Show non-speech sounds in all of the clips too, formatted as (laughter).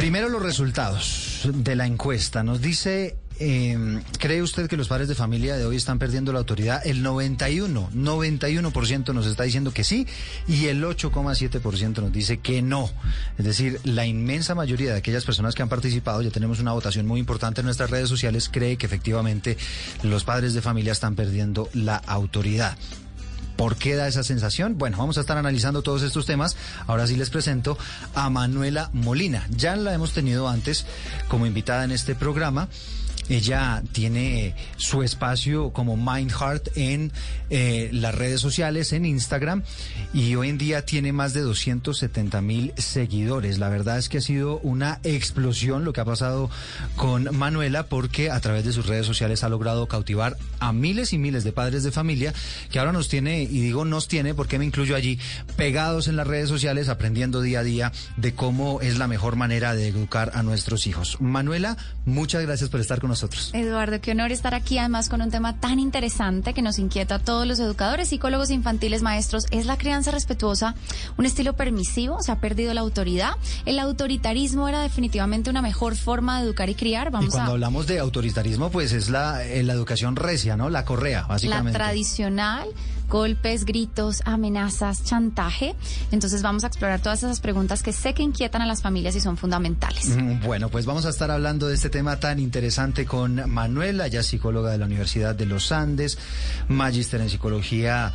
Primero los resultados de la encuesta. Nos dice, eh, ¿cree usted que los padres de familia de hoy están perdiendo la autoridad? El 91, 91% nos está diciendo que sí y el 8,7% nos dice que no. Es decir, la inmensa mayoría de aquellas personas que han participado, ya tenemos una votación muy importante en nuestras redes sociales, cree que efectivamente los padres de familia están perdiendo la autoridad. ¿Por qué da esa sensación? Bueno, vamos a estar analizando todos estos temas. Ahora sí les presento a Manuela Molina. Ya la hemos tenido antes como invitada en este programa. Ella tiene su espacio como Mind Heart en eh, las redes sociales, en Instagram, y hoy en día tiene más de 270 mil seguidores. La verdad es que ha sido una explosión lo que ha pasado con Manuela, porque a través de sus redes sociales ha logrado cautivar a miles y miles de padres de familia que ahora nos tiene, y digo nos tiene porque me incluyo allí, pegados en las redes sociales, aprendiendo día a día de cómo es la mejor manera de educar a nuestros hijos. Manuela, muchas gracias por estar con nosotros. Eduardo, qué honor estar aquí además con un tema tan interesante que nos inquieta a todos los educadores, psicólogos infantiles, maestros. ¿Es la crianza respetuosa un estilo permisivo? ¿Se ha perdido la autoridad? ¿El autoritarismo era definitivamente una mejor forma de educar y criar? Vamos y cuando hablamos de autoritarismo, pues es la, eh, la educación recia, ¿no? La correa, básicamente. La tradicional golpes, gritos, amenazas, chantaje. Entonces vamos a explorar todas esas preguntas que sé que inquietan a las familias y son fundamentales. Bueno, pues vamos a estar hablando de este tema tan interesante con Manuela, ya psicóloga de la Universidad de los Andes, magíster en psicología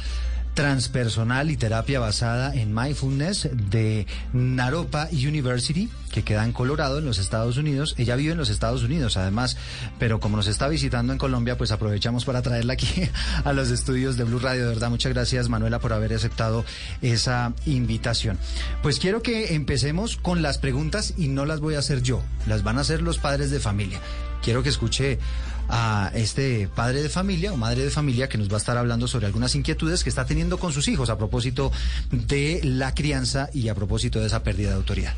transpersonal y terapia basada en mindfulness de Naropa University, que queda en Colorado, en los Estados Unidos. Ella vive en los Estados Unidos, además, pero como nos está visitando en Colombia, pues aprovechamos para traerla aquí (laughs) a los estudios de Blue Radio. De verdad, muchas gracias, Manuela, por haber aceptado esa invitación. Pues quiero que empecemos con las preguntas y no las voy a hacer yo, las van a hacer los padres de familia. Quiero que escuche a este padre de familia o madre de familia que nos va a estar hablando sobre algunas inquietudes que está teniendo con sus hijos a propósito de la crianza y a propósito de esa pérdida de autoridad.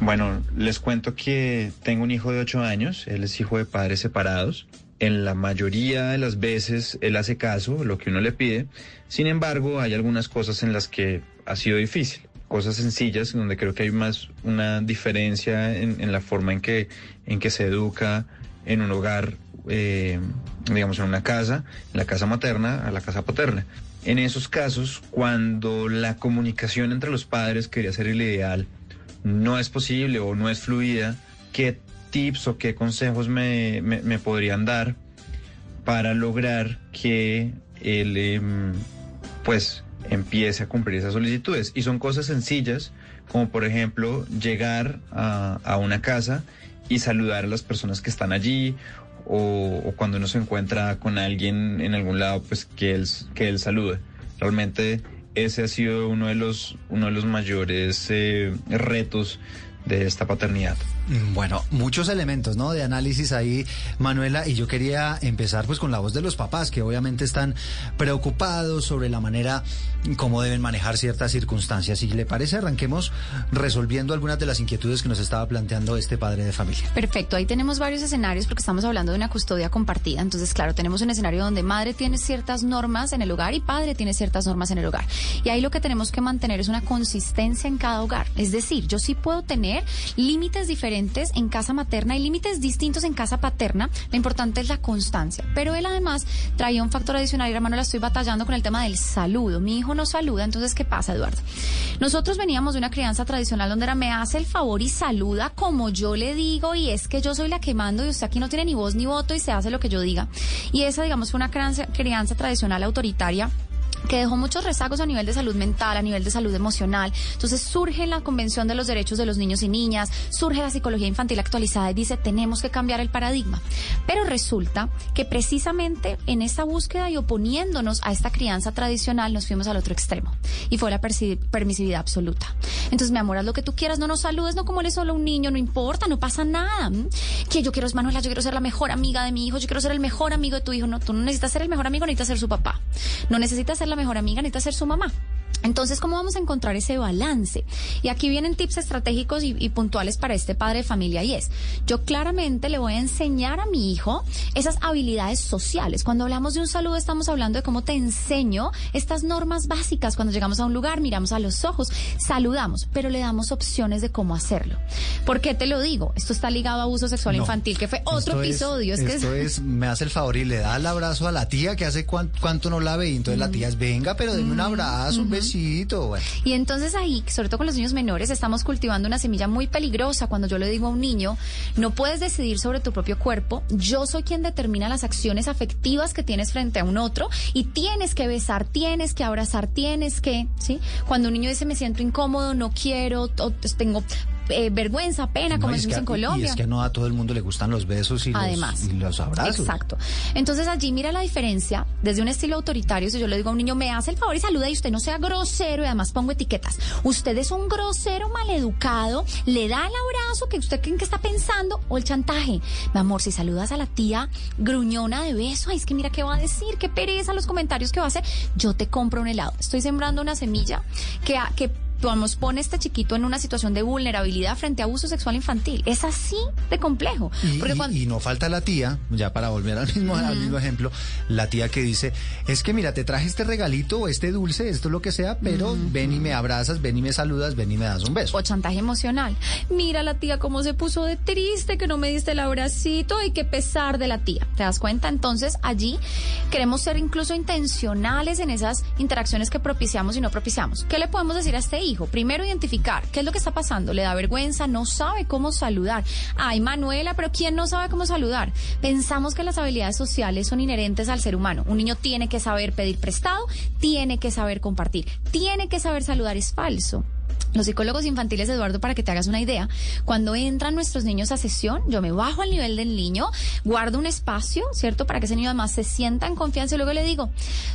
Bueno, les cuento que tengo un hijo de 8 años, él es hijo de padres separados. En la mayoría de las veces él hace caso, lo que uno le pide. Sin embargo, hay algunas cosas en las que ha sido difícil cosas sencillas donde creo que hay más una diferencia en, la forma en que, en que se educa en un hogar eh, digamos, en una casa, en la casa materna, a la casa paterna. En esos casos, cuando la comunicación entre los padres quería ser el ideal, no es posible o no es fluida, ¿qué tips o qué consejos me, me, podrían dar para lograr que él, em, pues, empiece a cumplir esas solicitudes? Y son cosas sencillas, como por ejemplo llegar a, una casa y saludar a las personas que están allí o, cuando uno se encuentra con alguien en algún lado, pues que él, que él salude. Realmente ese ha sido uno de los, uno de los mayores eh, retos de esta paternidad. Mm, bueno, muchos elementos, ¿no? De análisis ahí, Manuela, y yo quería empezar pues con la voz de los papás, que obviamente están preocupados sobre la manera como deben manejar ciertas circunstancias. Si le parece, arranquemos resolviendo algunas de las inquietudes que nos estaba planteando este padre de familia. Perfecto, ahí tenemos varios escenarios porque estamos hablando de una custodia compartida. Entonces, claro, tenemos un escenario donde madre tiene ciertas normas en el hogar y padre tiene ciertas normas en el hogar. Y ahí lo que tenemos que mantener es una consistencia en cada hogar. Es decir, yo sí puedo tener límites diferentes en casa materna y límites distintos en casa paterna. Lo importante es la constancia. Pero él además traía un factor adicional y hermano la estoy batallando con el tema del saludo. Mi hijo no saluda, entonces ¿qué pasa, Eduardo? Nosotros veníamos de una crianza tradicional donde era me hace el favor y saluda como yo le digo y es que yo soy la que mando y usted aquí no tiene ni voz ni voto y se hace lo que yo diga. Y esa, digamos, fue una crianza, crianza tradicional autoritaria que dejó muchos rezagos a nivel de salud mental, a nivel de salud emocional. Entonces surge la Convención de los Derechos de los Niños y Niñas, surge la psicología infantil actualizada y dice tenemos que cambiar el paradigma. Pero resulta que precisamente en esta búsqueda y oponiéndonos a esta crianza tradicional nos fuimos al otro extremo y fue la permisividad absoluta. Entonces, mi amor, haz lo que tú quieras, no nos saludes, no como él es solo un niño, no importa, no pasa nada. Que yo quiero, Manuela, yo quiero ser la mejor amiga de mi hijo, yo quiero ser el mejor amigo de tu hijo. No, tú no necesitas ser el mejor amigo, necesitas ser su papá. No necesitas ser la mejor amiga, necesita ser su mamá. Entonces, ¿cómo vamos a encontrar ese balance? Y aquí vienen tips estratégicos y, puntuales para este padre de familia y es, yo claramente le voy a enseñar a mi hijo esas habilidades sociales. Cuando hablamos de un saludo estamos hablando de cómo te enseño estas normas básicas. Cuando llegamos a un lugar, miramos a los ojos, saludamos, pero le damos opciones de cómo hacerlo. ¿Por qué te lo digo? Esto está ligado a abuso sexual infantil, que fue otro episodio. Es, esto es, me hace el favor y le da el abrazo a la tía que hace cuánto, no la ve y entonces la tía es, venga, pero denme un abrazo, un besito y entonces ahí, sobre todo con los niños menores, estamos cultivando una semilla muy peligrosa cuando yo le digo a un niño, no puedes decidir sobre tu propio cuerpo, yo soy quien determina las acciones afectivas que tienes frente a un otro y tienes que besar, tienes que abrazar, tienes que, ¿sí? Cuando un niño dice me siento incómodo, no quiero, o tengo eh, vergüenza, pena, como decimos en Colombia. Y es que no a todo el mundo le gustan los besos y, Además, los, y los abrazos. Exacto. Entonces allí mira la diferencia desde un estilo autoritario. Si yo le digo a un niño, me hace el favor y saluda y usted no sea grosero y además pongo etiquetas. Usted es un grosero maleducado, le da el abrazo que usted cree que está pensando o el chantaje. Mi amor, si saludas a la tía gruñona de beso, ay, es que mira qué va a decir, qué pereza los comentarios que va a hacer. Yo te compro un helado. Estoy sembrando una semilla que, que vamos, pone a este chiquito en una situación de vulnerabilidad frente a abuso sexual infantil. Es así de complejo. Y, no falta la tía, ya para volver al mismo, al mismo ejemplo, la tía que dice, es que mira, te traje este regalito o este dulce, esto lo que sea, pero ven y me abrazas, ven y me saludas, ven y me das un beso. O chantaje emocional. Mira la tía cómo se puso de triste, que no me diste el abracito y qué pesar de la tía. ¿Te das cuenta? Entonces allí queremos ser incluso intencionales en esas interacciones que propiciamos y no propiciamos. ¿Qué le podemos decir a este hijo? Primero identificar qué es lo que está pasando. Le da vergüenza, no sabe cómo saludar. Ay, Manuela, pero ¿quién no sabe cómo saludar? Pensamos que las habilidades sociales son inherentes al ser humano. Un niño tiene que saber pedir prestado, tiene que saber compartir, tiene que saber saludar. Es falso. Los psicólogos infantiles, Eduardo, para que te hagas una idea, cuando entran nuestros niños a sesión, yo me bajo al nivel del niño, guardo un espacio, ¿cierto? Para que ese niño además se sienta en confianza y luego le digo,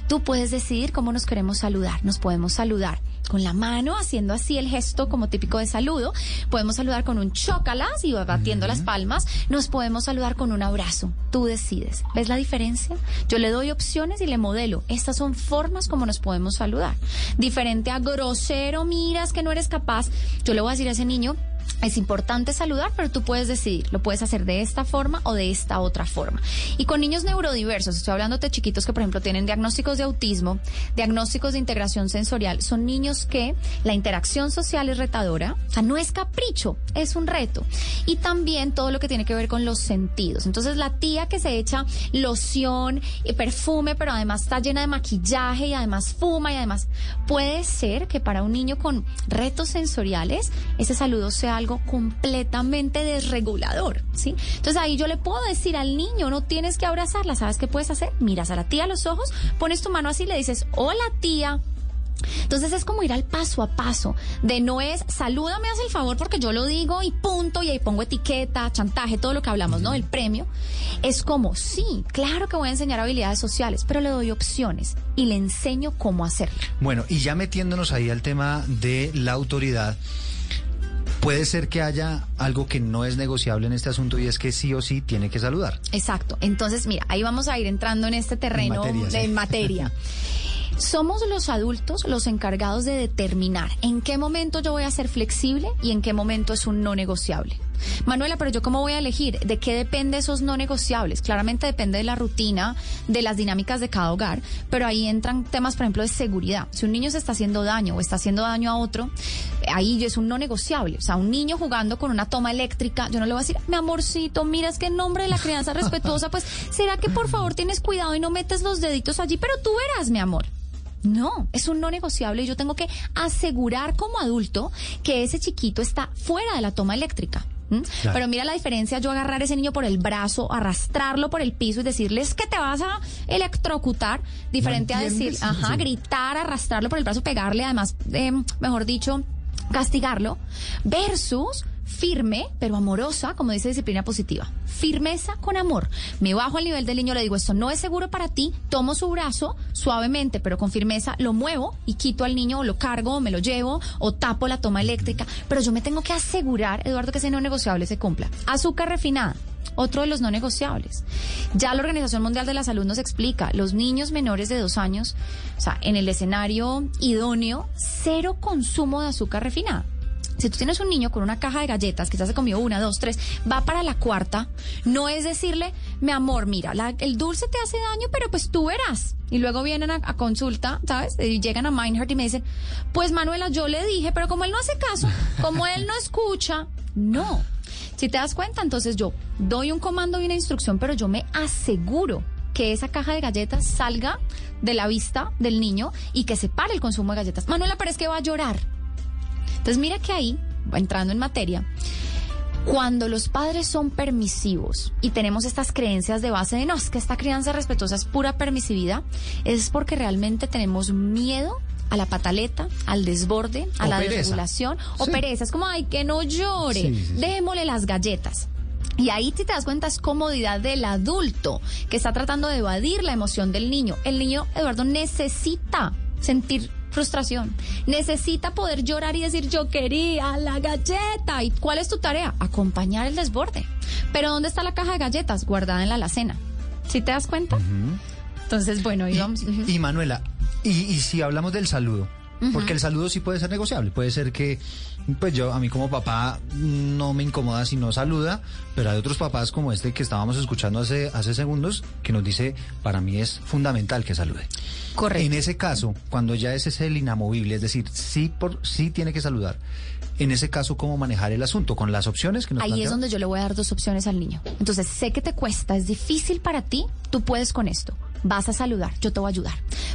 tú puedes decidir cómo nos queremos saludar, nos podemos saludar con la mano, haciendo así el gesto como típico de saludo. Podemos saludar con un chócalas y batiendo las palmas. Nos podemos saludar con un abrazo. Tú decides. ¿Ves la diferencia? Yo le doy opciones y le modelo. Estas son formas como nos podemos saludar. Diferente a grosero, miras que no eres capaz. Yo le voy a decir a ese niño, es importante saludar, pero tú puedes decidir, lo puedes hacer de esta forma o de esta otra forma. Y con niños neurodiversos, estoy hablando de chiquitos que, por ejemplo, tienen diagnósticos de autismo, diagnósticos de integración sensorial, son niños que la interacción social es retadora, o sea, no es capricho, es un reto. Y también todo lo que tiene que ver con los sentidos. Entonces, la tía que se echa loción y perfume, pero además está llena de maquillaje y además fuma y además puede ser que para un niño con retos sensoriales ese saludo sea algo completamente desregulador, ¿sí? Entonces ahí yo le puedo decir al niño, no tienes que abrazarla, ¿sabes qué puedes hacer? Miras a la tía a los ojos, pones tu mano así y le dices, hola tía, entonces es como ir al paso a paso, de no es salúdame, haz el favor porque yo lo digo y punto, y ahí pongo etiqueta, chantaje, todo lo que hablamos, ¿no? El premio. Es como, sí, claro que voy a enseñar habilidades sociales, pero le doy opciones y le enseño cómo hacerlo. Bueno, y ya metiéndonos ahí al tema de la autoridad. Puede ser que haya algo que no es negociable en este asunto y es que sí o sí tiene que saludar. Exacto. Entonces, mira, ahí vamos a ir entrando en este terreno de materia. Somos los adultos los encargados de determinar en qué momento yo voy a ser flexible y en qué momento es un no negociable. Manuela, pero yo cómo voy a elegir? ¿De qué depende esos no negociables? Claramente depende de la rutina, de las dinámicas de cada hogar, pero ahí entran temas, por ejemplo, de seguridad. Si un niño se está haciendo daño o está haciendo daño a otro, ahí es un no negociable. O sea, un niño jugando con una toma eléctrica, yo no le voy a decir, mi amorcito, mira, es que en nombre de la crianza respetuosa, pues, ¿será que por favor tienes cuidado y no metes los deditos allí? Pero tú verás, mi amor. No, es un no negociable y yo tengo que asegurar como adulto que ese chiquito está fuera de la toma eléctrica. Pero mira la diferencia, yo agarrar a ese niño por el brazo, arrastrarlo por el piso y decirles que te vas a electrocutar, diferente a decir, ajá, gritar, arrastrarlo por el brazo, pegarle, además, eh, mejor dicho, castigarlo, versus firme, pero amorosa, como dice disciplina positiva. Firmeza con amor. Me bajo al nivel del niño, le digo, esto no es seguro para ti, tomo su brazo suavemente, pero con firmeza, lo muevo y quito al niño, o lo cargo, o me lo llevo, o tapo la toma eléctrica. Pero yo me tengo que asegurar, Eduardo, que ese no negociable se cumpla. Azúcar refinada. otro de los no negociables. Ya la Organización Mundial de la Salud nos explica, los niños menores de dos años, o sea, en el escenario idóneo, cero consumo de azúcar refinada. Si tú tienes un niño con una caja de galletas, quizás se comió una, dos, tres, va para la cuarta, no es decirle, mi amor, mira, el dulce te hace daño, pero pues tú verás. Y luego vienen a, consulta, ¿sabes? Y llegan a Mindheart y me dicen, pues Manuela, yo le dije, pero como él no hace caso, como él no escucha, no. Si te das cuenta, entonces yo doy un comando y una instrucción, pero yo me aseguro que esa caja de galletas salga de la vista del niño y que se pare el consumo de galletas. Manuela, pero es que va a llorar. Entonces mira que ahí, entrando en materia, cuando los padres son permisivos y tenemos estas creencias de base de no, es que esta crianza respetuosa es pura permisividad, es porque realmente tenemos miedo a la pataleta, al desborde, a la desregulación o pereza. Es como, ay, que no llore, démosle las galletas. Y ahí te das cuenta es comodidad del adulto que está tratando de evadir la emoción del niño. El niño, Eduardo, necesita sentir frustración. Necesita poder llorar y decir yo quería la galleta. ¿Y cuál es tu tarea? Acompañar el desborde. Pero ¿dónde está la caja de galletas? Guardada en la alacena. ¿Sí te das cuenta? Entonces, bueno, y, vamos. Y, Manuela, y si hablamos del saludo, porque el saludo sí puede ser negociable. Puede ser que, pues yo, a mí como papá, no me incomoda si no saluda, pero hay otros papás como este que estábamos escuchando hace, hace segundos, que nos dice, para mí es fundamental que salude. Correcto. En ese caso, cuando ya ese es el inamovible, es decir, sí, por, sí tiene que saludar. En ese caso, ¿cómo manejar el asunto? Con las opciones que nos Ahí es donde yo le voy a dar dos opciones al niño. Entonces, sé que te cuesta, es difícil para ti, tú puedes con esto vas a saludar, yo te voy a ayudar.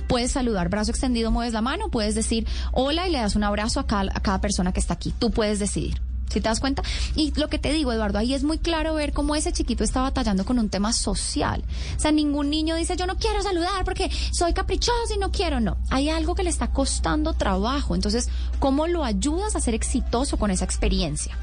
Puedes saludar, brazo extendido, mueves la mano, puedes decir hola y le das un abrazo a cada, persona que está aquí. Tú puedes decidir. ¿Si te das cuenta? Y lo que te digo, Eduardo, ahí es muy claro ver cómo ese chiquito está batallando con un tema social. O sea, ningún niño dice, yo no quiero saludar porque soy caprichoso y no quiero. No, hay algo que le está costando trabajo. Entonces, ¿cómo lo ayudas a ser exitoso con esa experiencia?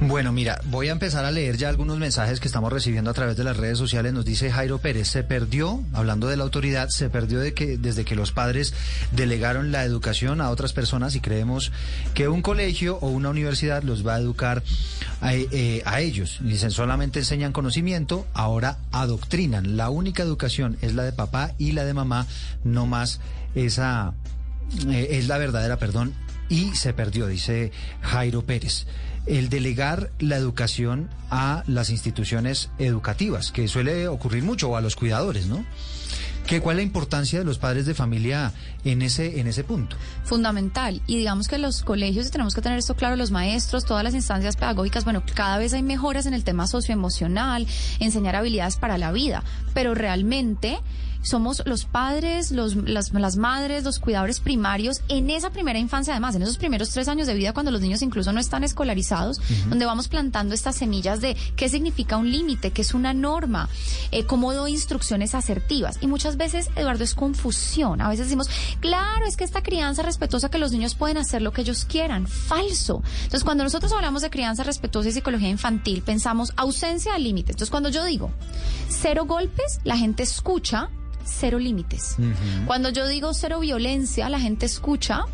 Bueno, mira, voy a empezar a leer ya algunos mensajes que estamos recibiendo a través de las redes sociales. Nos dice Jairo Pérez, se perdió, hablando de la autoridad, se perdió de que desde que los padres delegaron la educación a otras personas y creemos que un colegio o una universidad los va a educar a, eh, ellos. Dicen, solamente enseñan conocimiento, ahora adoctrinan. La única educación es la de papá y la de mamá, no más esa eh, es la verdadera, perdón, y se perdió, dice Jairo Pérez el delegar la educación a las instituciones educativas, que suele ocurrir mucho, o a los cuidadores, ¿no? ¿Qué, ¿Cuál es la importancia de los padres de familia en ese, en ese punto? Fundamental. Y digamos que los colegios, y tenemos que tener esto claro, los maestros, todas las instancias pedagógicas, bueno, cada vez hay mejoras en el tema socioemocional, enseñar habilidades para la vida, pero realmente somos los padres, los, las, las, madres, los cuidadores primarios en esa primera infancia, además, en esos primeros tres años de vida, cuando los niños incluso no están escolarizados, donde vamos plantando estas semillas de qué significa un límite, qué es una norma, eh, cómo doy instrucciones asertivas. Y muchas veces, Eduardo, es confusión. A veces decimos, claro, es que esta crianza respetuosa que los niños pueden hacer lo que ellos quieran. Falso. Entonces, cuando nosotros hablamos de crianza respetuosa y psicología infantil, pensamos ausencia de límites. Entonces, cuando yo digo cero golpes, la gente escucha cero límites. Cuando yo digo cero violencia, la gente escucha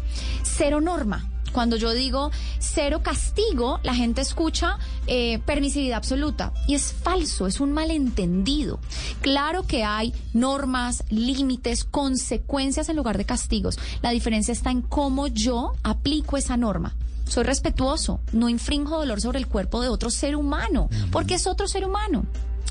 cero norma. Cuando yo digo cero castigo, la gente escucha eh, permisividad absoluta. Y es falso, es un malentendido. Claro que hay normas, límites, consecuencias en lugar de castigos. La diferencia está en cómo yo aplico esa norma. Soy respetuoso, no infringo dolor sobre el cuerpo de otro ser humano, porque es otro ser humano.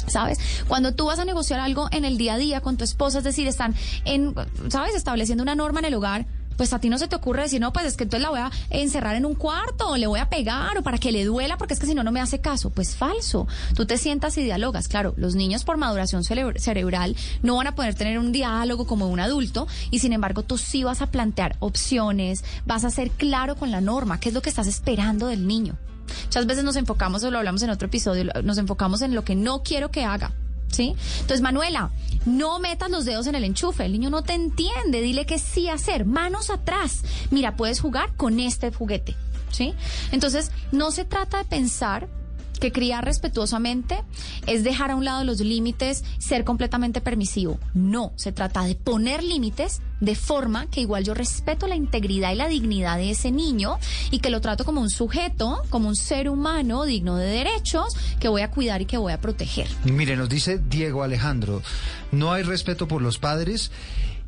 ¿Sabes? Cuando tú vas a negociar algo en el día a día con tu esposa, es decir, están en, ¿sabes? Estableciendo una norma en el hogar, pues a ti no se te ocurre decir, no, pues es que entonces la voy a encerrar en un cuarto, o le voy a pegar, o para que le duela, porque es que si no, no me hace caso. Pues falso. Tú te sientas y dialogas. Claro, los niños por maduración cerebral no van a poder tener un diálogo como un adulto, y sin embargo, tú sí vas a plantear opciones, vas a ser claro con la norma, qué es lo que estás esperando del niño. Muchas veces nos enfocamos, o lo hablamos en otro episodio, nos enfocamos en lo que no quiero que haga. ¿Sí? Entonces, Manuela, no metas los dedos en el enchufe. El niño no te entiende. Dile que sí hacer. Manos atrás. Mira, puedes jugar con este juguete. ¿Sí? Entonces, no se trata de pensar que criar respetuosamente es dejar a un lado los límites, ser completamente permisivo. No, se trata de poner límites de forma que igual yo respeto la integridad y la dignidad de ese niño y que lo trato como un sujeto, como un ser humano digno de derechos que voy a cuidar y que voy a proteger. Mire, nos dice Diego Alejandro, no hay respeto por los padres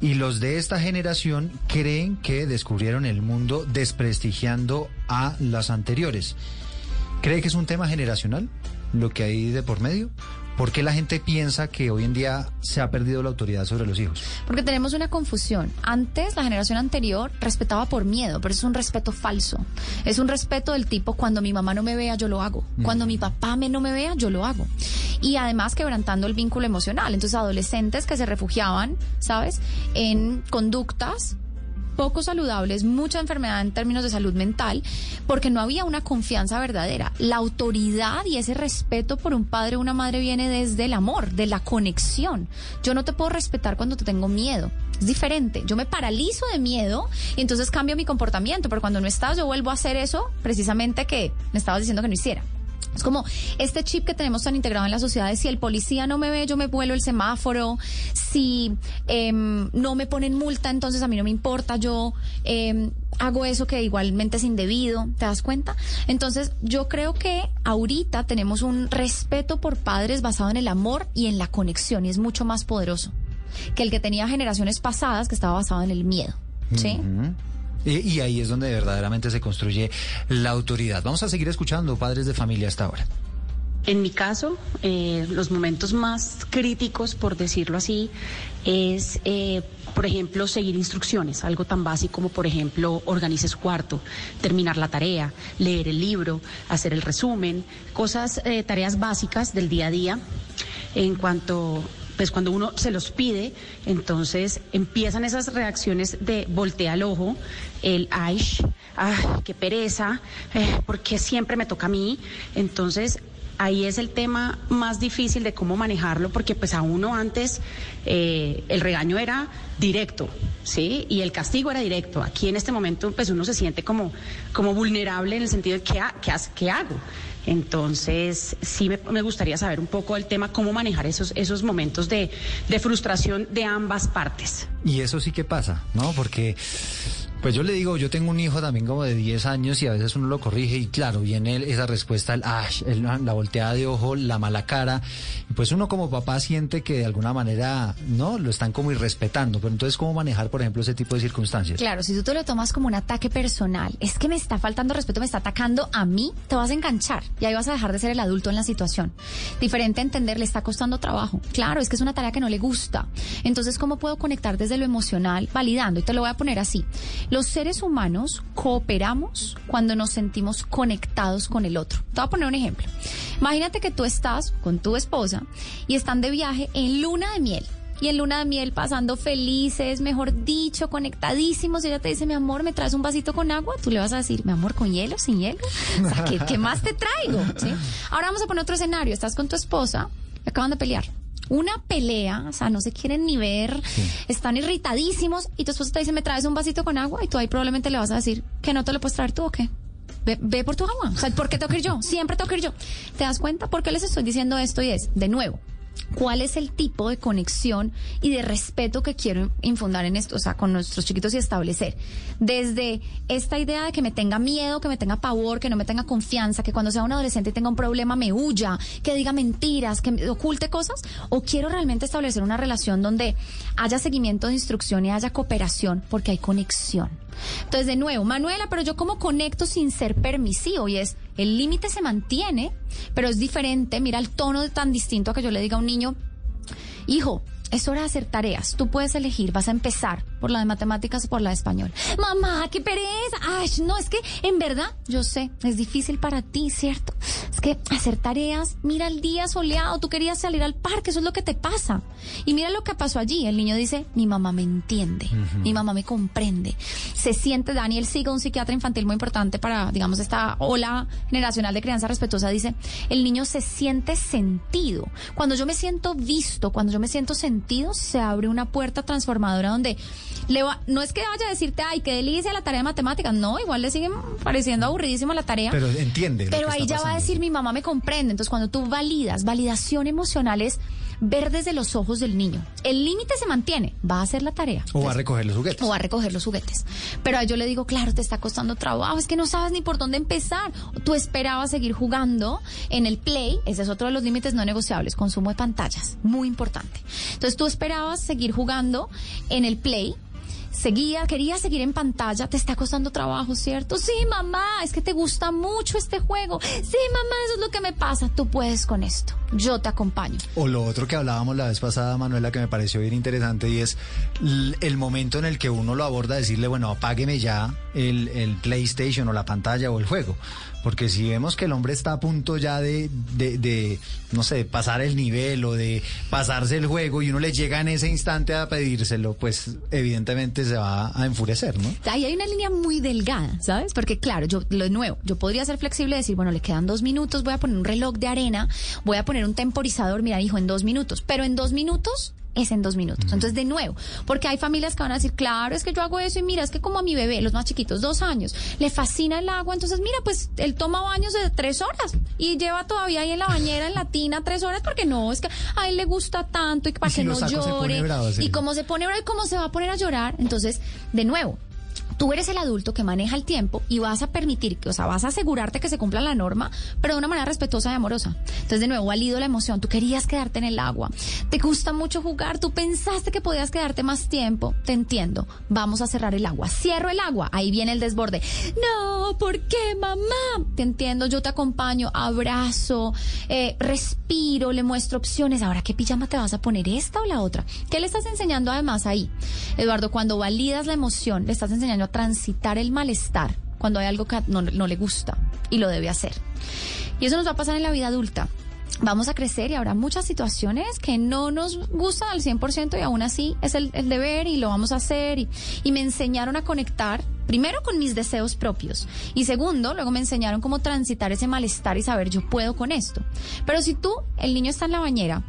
y los de esta generación creen que descubrieron el mundo desprestigiando a las anteriores. ¿Cree que es un tema generacional lo que hay de por medio? ¿Por qué la gente piensa que hoy en día se ha perdido la autoridad sobre los hijos? Porque tenemos una confusión. Antes, la generación anterior respetaba por miedo, pero es un respeto falso. Es un respeto del tipo, cuando mi mamá no me vea, yo lo hago. Cuando mi papá me no me vea, yo lo hago. Y además quebrantando el vínculo emocional. Entonces, adolescentes que se refugiaban, ¿sabes? En conductas poco saludables, mucha enfermedad en términos de salud mental, porque no había una confianza verdadera. La autoridad y ese respeto por un padre o una madre viene desde el amor, de la conexión. Yo no te puedo respetar cuando te tengo miedo. Es diferente. Yo me paralizo de miedo y entonces cambio mi comportamiento, pero cuando no estás yo vuelvo a hacer eso precisamente que me estabas diciendo que no hiciera. Es como este chip que tenemos tan integrado en la sociedad si el policía no me ve, yo me vuelo el semáforo, si em, no me ponen multa, entonces a mí no me importa, yo em, hago eso que igualmente es indebido, ¿te das cuenta? Entonces yo creo que ahorita tenemos un respeto por padres basado en el amor y en la conexión y es mucho más poderoso que el que tenía generaciones pasadas que estaba basado en el miedo. ¿Sí? Y, ahí es donde verdaderamente se construye la autoridad. Vamos a seguir escuchando padres de familia hasta ahora. En mi caso, eh, los momentos más críticos, por decirlo así, es, eh, por ejemplo, seguir instrucciones, algo tan básico como, por ejemplo, organice su cuarto, terminar la tarea, leer el libro, hacer el resumen, cosas, eh, tareas básicas del día a día. En cuanto pues cuando uno se los pide, entonces empiezan esas reacciones de voltea el ojo, el ay, ay qué pereza, eh, porque siempre me toca a mí. Entonces ahí es el tema más difícil de cómo manejarlo, porque pues a uno antes eh, el regaño era directo, ¿sí? Y el castigo era directo. Aquí en este momento pues uno se siente como, como vulnerable en el sentido de ¿qué, qué, qué hago? Entonces, sí me, gustaría saber un poco el tema, cómo manejar esos, esos momentos de, de frustración de ambas partes. Y eso sí que pasa, ¿no? Porque pues yo le digo, yo tengo un hijo también como de 10 años y a veces uno lo corrige y claro, viene esa respuesta, el ash, la volteada de ojo, la mala cara. Pues uno como papá siente que de alguna manera, ¿no? Lo están como irrespetando. Pero entonces, ¿cómo manejar, por ejemplo, ese tipo de circunstancias? Claro, si tú te lo tomas como un ataque personal, es que me está faltando respeto, me está atacando a mí, te vas a enganchar y ahí vas a dejar de ser el adulto en la situación. Diferente a entender, le está costando trabajo. Claro, es que es una tarea que no le gusta. Entonces, ¿cómo puedo conectar desde lo emocional, validando? Y te lo voy a poner así. Los seres humanos cooperamos cuando nos sentimos conectados con el otro. Te voy a poner un ejemplo. Imagínate que tú estás con tu esposa y están de viaje en luna de miel. Y en luna de miel pasando felices, mejor dicho, conectadísimos. Y ella te dice, mi amor, ¿me traes un vasito con agua? Tú le vas a decir, mi amor, ¿con hielo? ¿Sin hielo? O sea, ¿qué, más te traigo? Ahora vamos a poner otro escenario. Estás con tu esposa, acaban de pelear una pelea, o sea, no se quieren ni ver, están irritadísimos y tu esposa te dice, me traes un vasito con agua y tú ahí probablemente le vas a decir que no te lo puedes traer tú o qué. Ve, ve por tu agua. O sea, ¿por qué tengo que ir yo? Siempre tengo que ir yo. ¿Te das cuenta? ¿Por qué les estoy diciendo esto? Y es, de nuevo, cuál es el tipo de conexión y de respeto que quiero infundar en esto, o sea, con nuestros chiquitos y establecer. Desde esta idea de que me tenga miedo, que me tenga pavor, que no me tenga confianza, que cuando sea un adolescente y tenga un problema me huya, que diga mentiras, que me oculte cosas, o quiero realmente establecer una relación donde haya seguimiento de instrucción y haya cooperación porque hay conexión. Entonces, de nuevo, Manuela, pero yo como conecto sin ser permisivo y es, el límite se mantiene, pero es diferente, mira el tono tan distinto a que yo le diga a un niño, hijo, es hora de hacer tareas. Tú puedes elegir, vas a empezar por la de matemáticas o por la de español. Mamá, qué pereza. Ay, no, es que en verdad, yo sé, es difícil para ti, ¿cierto? Es que hacer tareas, mira el día soleado, tú querías salir al parque, eso es lo que te pasa. Y mira lo que pasó allí. El niño dice, mi mamá me entiende, mi mamá me comprende. Se siente, Daniel Siga, un psiquiatra infantil muy importante para, digamos, esta ola generacional de crianza respetuosa, dice, el niño se siente sentido. Cuando yo me siento visto, cuando yo me siento sentido, se abre una puerta transformadora donde le va, no es que vaya a decirte, ay, qué delicia la tarea de matemáticas, no, igual le sigue pareciendo aburridísimo la tarea. Pero entiende. Pero ahí ya va a decir mi mamá me comprende. Entonces, cuando tú validas, validación emocional es ver desde los ojos del niño. El límite se mantiene, va a hacer la tarea. O va a recoger los juguetes. O va a recoger los juguetes. Pero yo le digo, claro, te está costando trabajo, es que no sabes ni por dónde empezar. Tú esperabas seguir jugando en el play, ese es otro de los límites no negociables, consumo de pantallas, muy importante. Entonces tú esperabas seguir jugando en el play seguía, quería seguir en pantalla, te está costando trabajo, ¿cierto? Sí, mamá, es que te gusta mucho este juego. Sí, mamá, eso es lo que me pasa. Tú puedes con esto. Yo te acompaño. O lo otro que hablábamos la vez pasada, Manuela, que me pareció bien interesante y es el momento en el que uno lo aborda, decirle, bueno, apágueme ya el, el PlayStation o la pantalla o el juego. Porque si vemos que el hombre está a punto ya de, de, no sé, pasar el nivel o de pasarse el juego y uno le llega en ese instante a pedírselo, pues evidentemente se va a enfurecer, ¿no? Ahí hay una línea muy delgada, ¿sabes? Porque claro, yo, lo nuevo, yo podría ser flexible y decir, bueno, le quedan dos minutos, voy a poner un reloj de arena, voy a poner un temporizador, mira, hijo, en dos minutos. Pero en dos minutos es en dos minutos. Entonces, de nuevo, porque hay familias que van a decir, claro, es que yo hago eso y mira, es que como a mi bebé, los más chiquitos, dos años, le fascina el agua, entonces mira, pues él toma baños de tres horas y lleva todavía ahí en la bañera, en la tina, tres horas, porque no, es que a él le gusta tanto y para que no llore. y cómo se pone bravo y cómo se va a poner a llorar. Entonces, de nuevo, tú eres el adulto que maneja el tiempo y vas a permitir, que, o sea, vas a asegurarte que se cumpla la norma, pero de una manera respetuosa y amorosa. Entonces, de nuevo, valido la emoción. Tú querías quedarte en el agua. Te gusta mucho jugar. Tú pensaste que podías quedarte más tiempo. Te entiendo. Vamos a cerrar el agua. Cierro el agua. Ahí viene el desborde. No, ¿por qué, mamá? Te entiendo. Yo te acompaño. Abrazo. Eh, respiro. Le muestro opciones. Ahora, ¿qué pijama te vas a poner? ¿Esta o la otra? ¿Qué le estás enseñando además ahí? Eduardo, cuando validas la emoción, le estás enseñando a transitar el malestar cuando hay algo que no, le gusta y lo debe hacer. Y eso nos va a pasar en la vida adulta vamos a crecer y habrá muchas situaciones que no nos gustan al 100% y aún así es el, deber y lo vamos a hacer. Y, me enseñaron a conectar, primero con mis deseos propios y segundo, luego me enseñaron cómo transitar ese malestar y saber yo puedo con esto. Pero si tú, el niño está en la bañera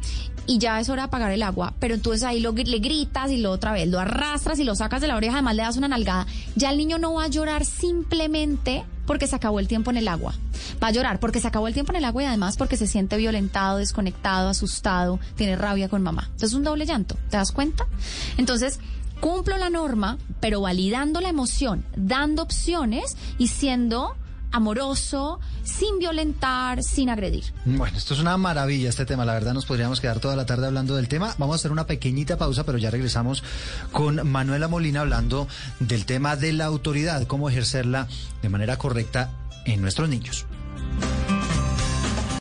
y ya es hora de apagar el agua, pero entonces ahí lo, le gritas y lo otra vez lo arrastras y lo sacas de la oreja, además le das una nalgada, ya el niño no va a llorar simplemente porque se acabó el tiempo en el agua. Va a llorar porque se acabó el tiempo en el agua y además porque se siente violentado, desconectado, asustado, tiene rabia con mamá. Entonces es un doble llanto, ¿te das cuenta? Entonces, cumplo la norma, pero validando la emoción, dando opciones y siendo amoroso, sin violentar, sin agredir. Bueno, esto es una maravilla este tema, la verdad nos podríamos quedar toda la tarde hablando del tema. Vamos a hacer una pequeñita pausa, pero ya regresamos con Manuela Molina hablando del tema de la autoridad, cómo ejercerla de manera correcta en nuestros niños.